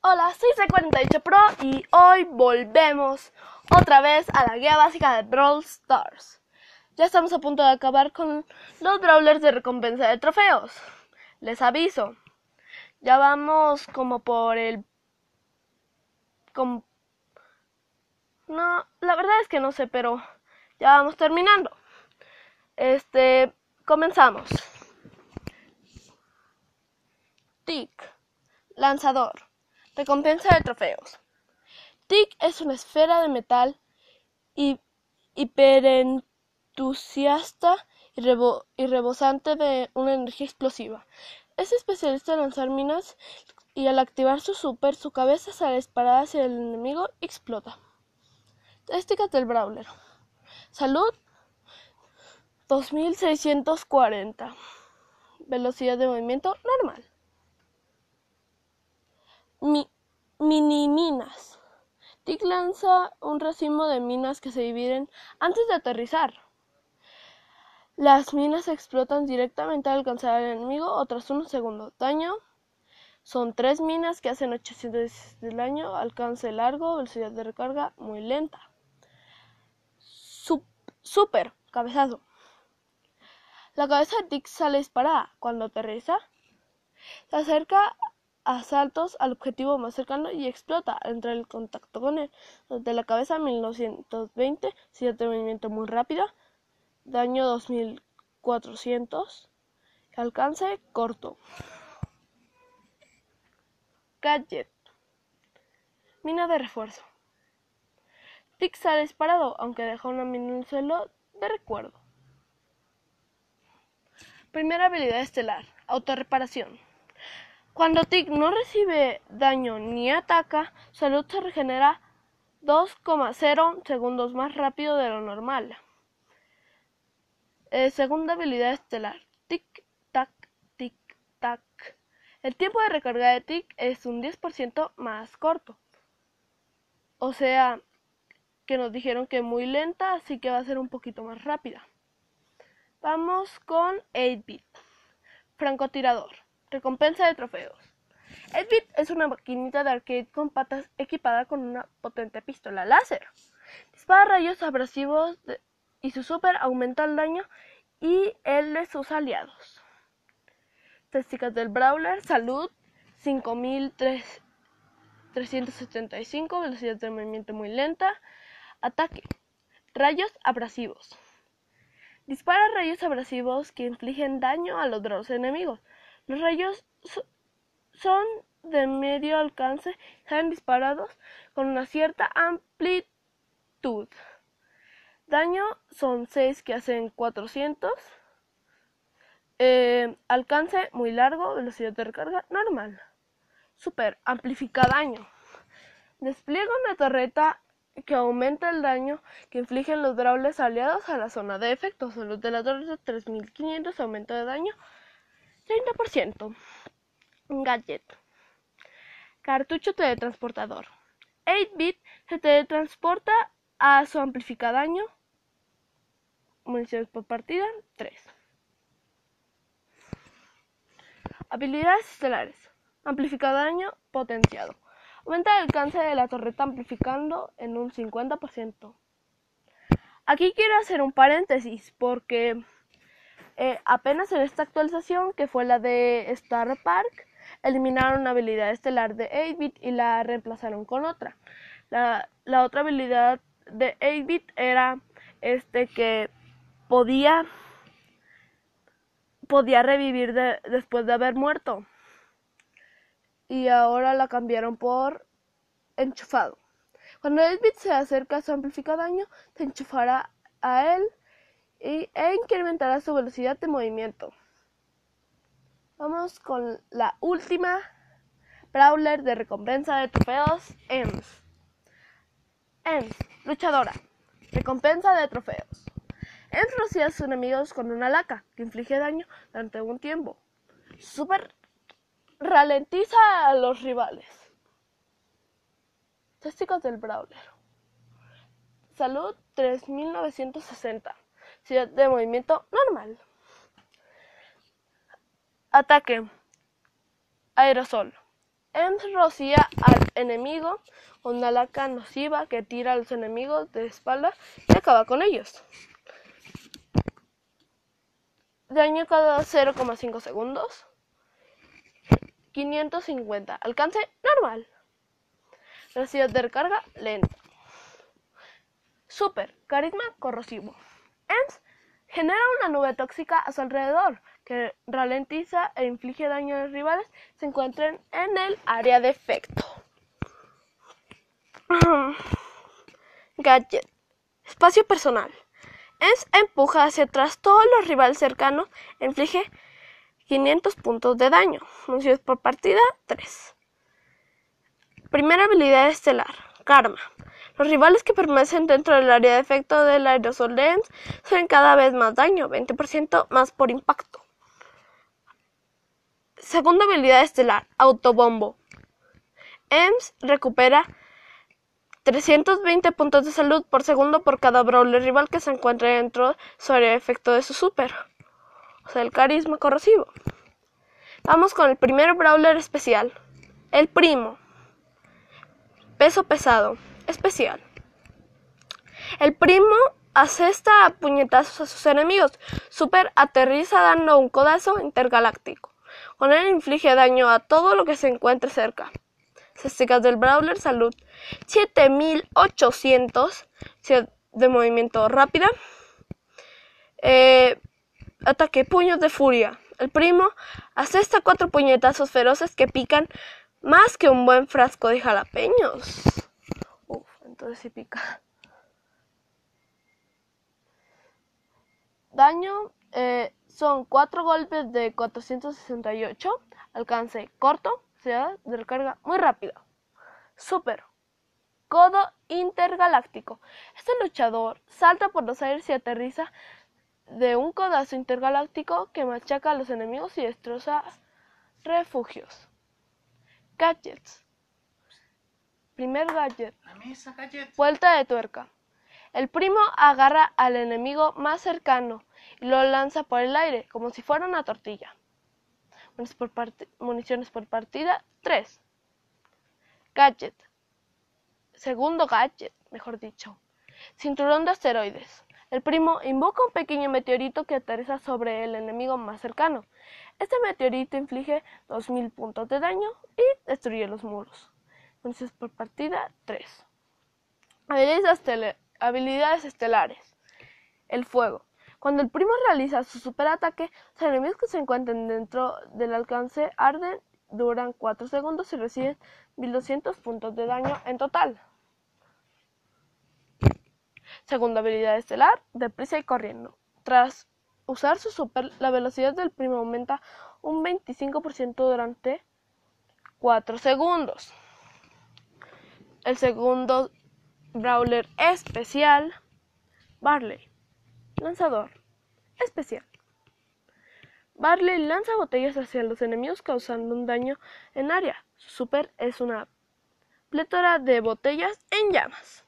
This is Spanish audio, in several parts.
Hola, soy C48 Pro y hoy volvemos otra vez a la guía básica de Brawl Stars. Ya estamos a punto de acabar con los brawlers de recompensa de trofeos. Les aviso, ya vamos como por el... No, la verdad es que no sé, pero ya vamos terminando. Este, comenzamos. Tic, lanzador. Recompensa de trofeos. Tic es una esfera de metal y hiperentusiasta y, y rebosante de una energía explosiva. Es especialista en lanzar minas y al activar su super, su cabeza sale disparada hacia el enemigo y explota. Estadísticas del Brawler. Salud 2640. Velocidad de movimiento normal. Mi, mini minas. Tic lanza un racimo de minas que se dividen antes de aterrizar. Las minas explotan directamente al alcanzar al enemigo o tras unos segundos. Daño. Son tres minas que hacen 800 de daño, alcance largo, velocidad de recarga muy lenta. super, cabezazo. La cabeza de Tic sale disparada. Cuando aterriza, se acerca asaltos al objetivo más cercano y explota. Entra en contacto con él. Desde la cabeza 1920, de movimiento muy rápido. Daño 2400. Alcance corto. Gadget. Mina de refuerzo. Tic ha disparado, aunque deja una mina en el suelo de recuerdo. Primera habilidad estelar. Autorreparación. Cuando Tic no recibe daño ni ataca, salud se regenera 2,0 segundos más rápido de lo normal. Eh, segunda habilidad estelar. Tic, tac, tic, tac. El tiempo de recarga de Tic es un 10% más corto. O sea, que nos dijeron que muy lenta, así que va a ser un poquito más rápida. Vamos con 8-bit. Francotirador. Recompensa de trofeos. Edbit es una maquinita de arcade con patas equipada con una potente pistola láser. Dispara rayos abrasivos y su super aumenta el daño y el de sus aliados. Estadísticas del Brawler, salud 5375, velocidad de movimiento muy lenta, ataque, rayos abrasivos. Dispara rayos abrasivos que infligen daño a los enemigos. Los rayos son de medio alcance salen disparados con una cierta amplitud. Daño son 6 que hacen 400. Eh, alcance muy largo, velocidad de recarga normal. Super, amplifica daño. Despliega una torreta que aumenta el daño que infligen los brawlers aliados a la zona de efectos. Salud de la torreta 3500, aumento de daño 30%. Gadget. Cartucho teletransportador. 8-bit se teletransporta a su amplificado daño. Municiones por partida 3. Habilidades estelares. Amplificado daño potenciado. Aumenta el alcance de la torreta amplificando en un 50%. Aquí quiero hacer un paréntesis porque eh, apenas en esta actualización, que fue la de Star Park, eliminaron una habilidad estelar de 8-bit y la reemplazaron con otra. La, otra habilidad de 8-bit era este que podía podía revivir después de haber muerto. Y ahora la cambiaron por enchufado. Cuando 8-bit se acerca a su amplificado daño, se enchufará a él y, e incrementará su velocidad de movimiento. Vamos con la última Brawler de recompensa de trofeos EMS. EMS, luchadora. Recompensa de trofeos. EMS rocía a sus enemigos con una laca que inflige daño durante un tiempo. Super ralentiza a los rivales. Estadísticas del Brawler. Salud 3960 de movimiento normal. Ataque. Aerosol. Ems rocía al enemigo una laca nociva que tira a los enemigos de espalda y acaba con ellos. Daño cada 0,5 segundos. 550. Alcance normal. Velocidad de recarga lenta. Super. Carisma corrosivo. EMS genera una nube tóxica a su alrededor que ralentiza e inflige daño a los rivales se encuentren en el área de efecto. Gadget. Espacio personal. Es empuja hacia atrás todos los rivales cercanos e inflige 500 puntos de daño. Municiones por partida 3. Primera habilidad estelar. Karma. Los rivales que permanecen dentro del área de efecto del aerosol de EMS hacen cada vez más daño, 20% más por impacto. Segunda habilidad estelar. Autobombo. EMS recupera 320 puntos de salud por segundo por cada brawler rival que se encuentre dentro sobre el efecto de su super. O sea, el carisma corrosivo. Vamos con el primer brawler especial. El primo. Peso pesado. Especial. El primo asesta puñetazos a sus enemigos. Super aterriza dando un codazo intergaláctico. Con él inflige daño a todo lo que se encuentre cerca. Estadísticas del Brawler, salud 7800 de movimiento rápida. Eh, ataque, puños de furia. El primo asesta cuatro puñetazos feroces que pican más que un buen frasco de jalapeños. Entonces sí pica. Daño eh, son cuatro golpes de 468. Alcance corto de recarga muy rápido. Super. Codo intergaláctico. Este luchador salta por los aires y aterriza de un codazo intergaláctico que machaca a los enemigos y destroza refugios. Gadgets. Primer gadget. Vuelta de tuerca. El primo agarra al enemigo más cercano y lo lanza por el aire como si fuera una tortilla municiones por partida 3. Gadget. Segundo gadget, mejor dicho. Cinturón de asteroides. El primo invoca un pequeño meteorito que aterriza sobre el enemigo más cercano. Este meteorito inflige 2000 puntos de daño y destruye los muros. Municiones por partida 3. habilidades estelares. El fuego. Cuando el primo realiza su superataque, los enemigos que se encuentren dentro del alcance arden, duran 4 segundos y reciben 1200 puntos de daño en total. Segunda habilidad estelar, deprisa y corriendo. Tras usar su super, la velocidad del primo aumenta un 25% durante 4 segundos. El segundo brawler especial, Barley. Lanzador. Especial. Barley lanza botellas hacia los enemigos causando un daño en área. Su super es una plétora de botellas en llamas.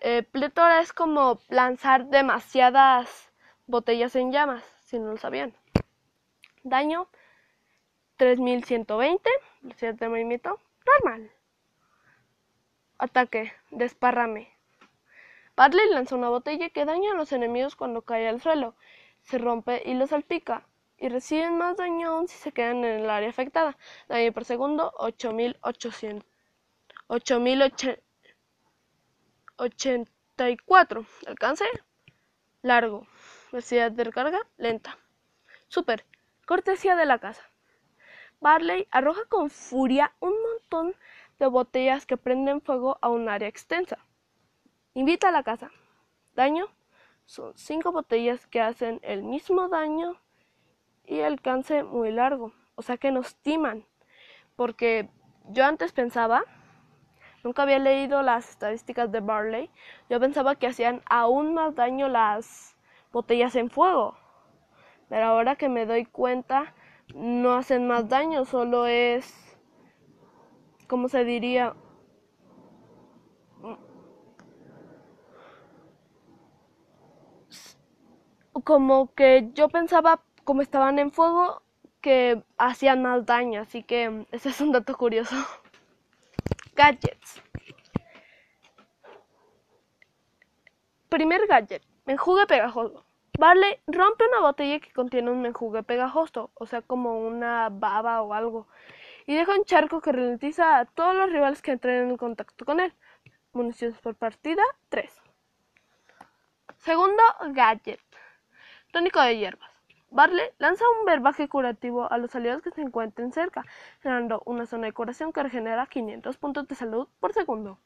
Eh, plétora es como lanzar demasiadas botellas en llamas, si no lo sabían. Daño 3120, velocidad de movimiento normal. Ataque, desparrame. Barley lanza una botella que daña a los enemigos cuando cae al suelo, se rompe y los salpica, y reciben más daño aún si se quedan en el área afectada. Daño por segundo 8800. 8084. Alcance largo. Velocidad de recarga lenta. Super. Cortesía de la casa. Barley arroja con furia un montón de botellas que prenden fuego a un área extensa. Invita a la casa. Daño. Son cinco botellas que hacen el mismo daño y alcance muy largo. O sea que nos timan. Porque yo antes pensaba, nunca había leído las estadísticas de Barley, yo pensaba que hacían aún más daño las botellas en fuego. Pero ahora que me doy cuenta, no hacen más daño, solo es, ¿cómo se diría? como que yo pensaba, como estaban en fuego, que hacían más daño, así que ese es un dato curioso. Gadgets. Primer gadget, menjugue pegajoso. Barley rompe una botella que contiene un menjugue pegajoso, o sea, como una baba o algo, y deja un charco que ralentiza a todos los rivales que entren en contacto con él. Municiones por partida, 3. Segundo gadget, tónico de hierbas. Barley lanza un verbaje curativo a los aliados que se encuentren cerca, generando una zona de curación que regenera 500 puntos de salud por segundo.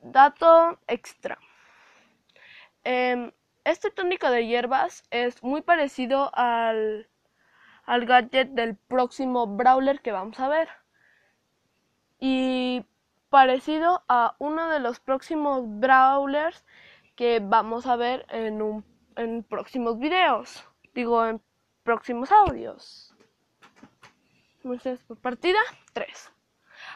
Dato extra. Em, este tónico de hierbas es muy parecido al, al gadget del próximo brawler que vamos a ver. Y parecido a uno de los próximos brawlers que vamos a ver en un en próximos videos. Digo, en próximos audios. Muestras por partida 3.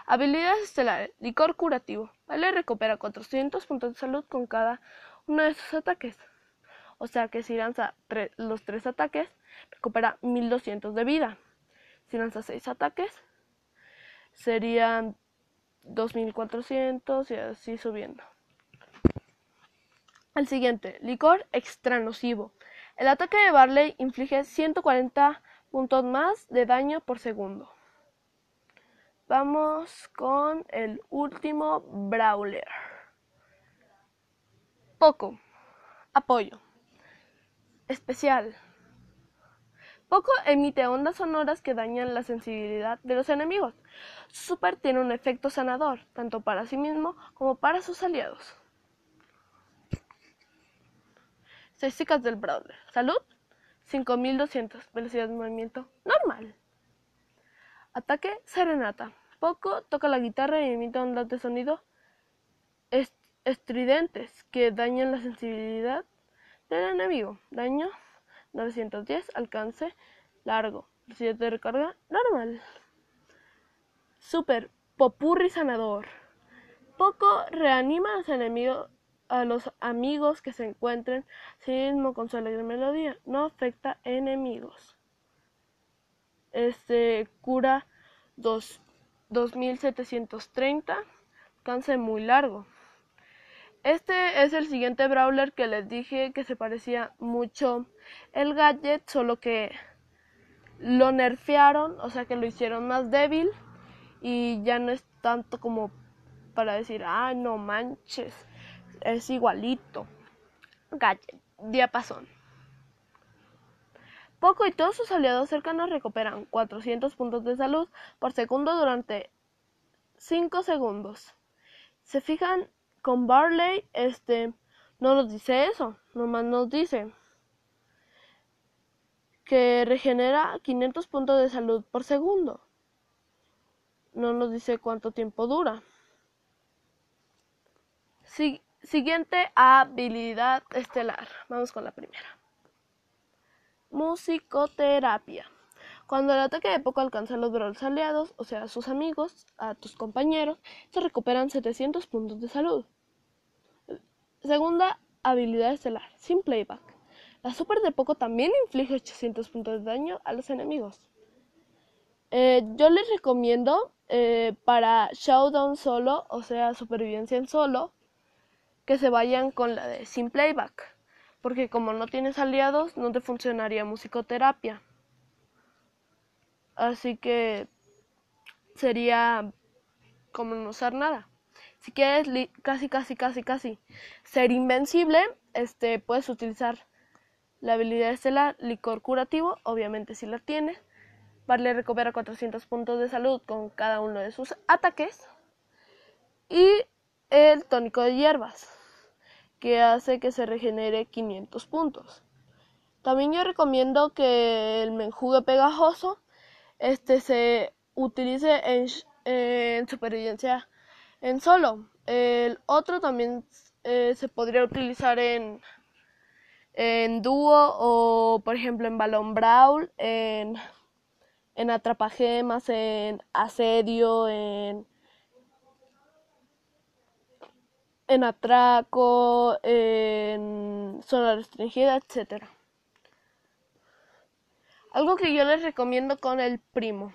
Habilidades estelares. Licor curativo. Vale, recupera 400 puntos de salud con cada uno de sus ataques. O sea que si lanza los 3 ataques, recupera 1200 de vida. Si lanza 6 ataques, serían 2400 y así subiendo. El siguiente, licor extra nocivo. El ataque de Barley inflige 140 puntos más de daño por segundo. Vamos con el último Brawler. Poco. Apoyo. Especial. Poco emite ondas sonoras que dañan la sensibilidad de los enemigos. super tiene un efecto sanador, tanto para sí mismo como para sus aliados. Estadísticas del Brawler. Salud, 5200. Velocidad de movimiento, normal. Ataque, serenata. Poco toca la guitarra y emite ondas de sonido estridentes que dañan la sensibilidad del enemigo. Daño 910, alcance largo. Velocidad de recarga, normal. Super, popurri sanador. Poco reanima a los enemigos a los amigos que se encuentren sí mismo con su melodía. No afecta enemigos. Este cura dos, 2730. Alcance muy largo. Este es el siguiente brawler que les dije que se parecía mucho el gadget, solo que lo nerfearon, o sea que lo hicieron más débil y ya no es tanto como para decir, ah, no manches, es igualito. Gadget, diapasón. Poco y todos sus aliados cercanos recuperan 400 puntos de salud por segundo durante 5 segundos. Se fijan con Barley, este no nos dice eso, nomás nos dice que regenera 500 puntos de salud por segundo. No nos dice cuánto tiempo dura. Siguiente habilidad estelar. Vamos con la primera. Musicoterapia. Cuando el ataque de poco alcanza a los brawlers aliados, o sea, a sus amigos, a tus compañeros, se recuperan 700 puntos de salud. Segunda habilidad estelar, sin playback. La super de poco también inflige 800 puntos de daño a los enemigos. Eh, yo les recomiendo eh, para Showdown solo, o sea, supervivencia en solo, que se vayan con la de sin playback, porque como no tienes aliados no te funcionaría musicoterapia. Así que sería como no usar nada. Si quieres casi casi casi casi ser invencible, este puedes utilizar la habilidad estelar licor curativo, obviamente si la tienes. Vale recupera 400 puntos de salud con cada uno de sus ataques. Y el tónico de hierbas, que hace que se regenere 500 puntos. También yo recomiendo que el menjugue pegajoso este se utilice en, supervivencia en solo. El otro también eh, se podría utilizar en, en dúo o por ejemplo en balón brawl, en, en atrapagemas, en asedio, en en atraco, en zona restringida, etc. Algo que yo les recomiendo con el primo.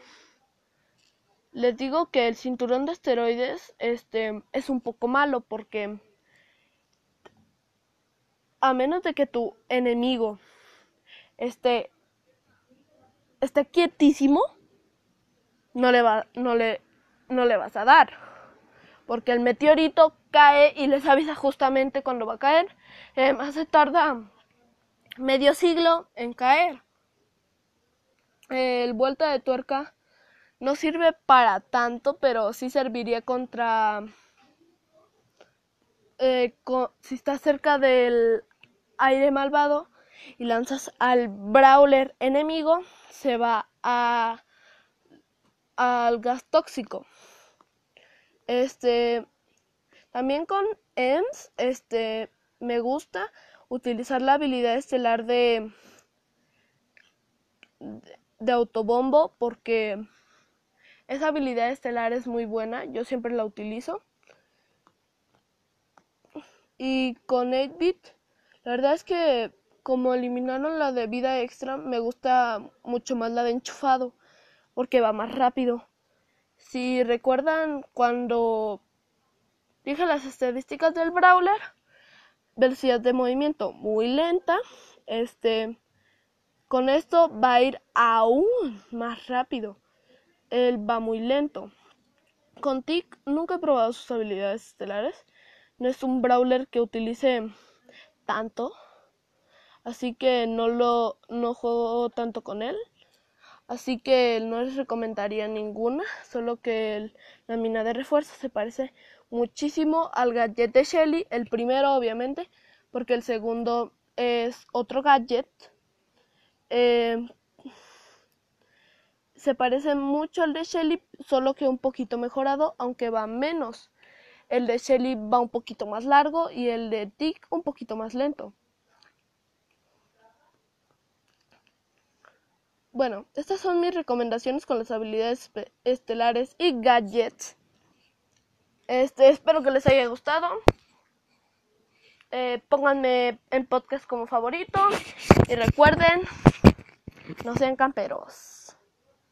Les digo que el cinturón de esteroides este, es un poco malo porque a menos de que tu enemigo esté, esté quietísimo, no le, va, no, le, no le vas a dar. Porque el meteorito cae y les avisa justamente cuando va a caer. además se tarda medio siglo en caer. El vuelta de tuerca no sirve para tanto, pero sí serviría contra... Eh, si estás cerca del aire malvado y lanzas al brawler enemigo, se va a al gas tóxico. Este también con EMS, este me gusta utilizar la habilidad estelar de de autobombo porque esa habilidad estelar es muy buena, yo siempre la utilizo. Y con 8-bit, la verdad es que como eliminaron la de vida extra, me gusta mucho más la de enchufado, porque va más rápido. Si recuerdan cuando dije las estadísticas del brawler, velocidad de movimiento muy lenta, este con esto va a ir aún más rápido. Él va muy lento. Con Tick nunca he probado sus habilidades estelares. No es un brawler que utilice tanto. Así que no lo no juego tanto con él. Así que no les recomendaría ninguna. Solo que la mina de refuerzo se parece muchísimo al gadget de Shelly. El primero obviamente. Porque el segundo es otro gadget eh, se parece mucho al de Shelly, solo que un poquito mejorado, aunque va menos. El de Shelly va un poquito más largo y el de Dick un poquito más lento. Bueno, estas son mis recomendaciones con las habilidades estelares y gadgets. Este, espero que les haya gustado. Eh, pónganme en podcast como favorito y recuerden, no sean camperos.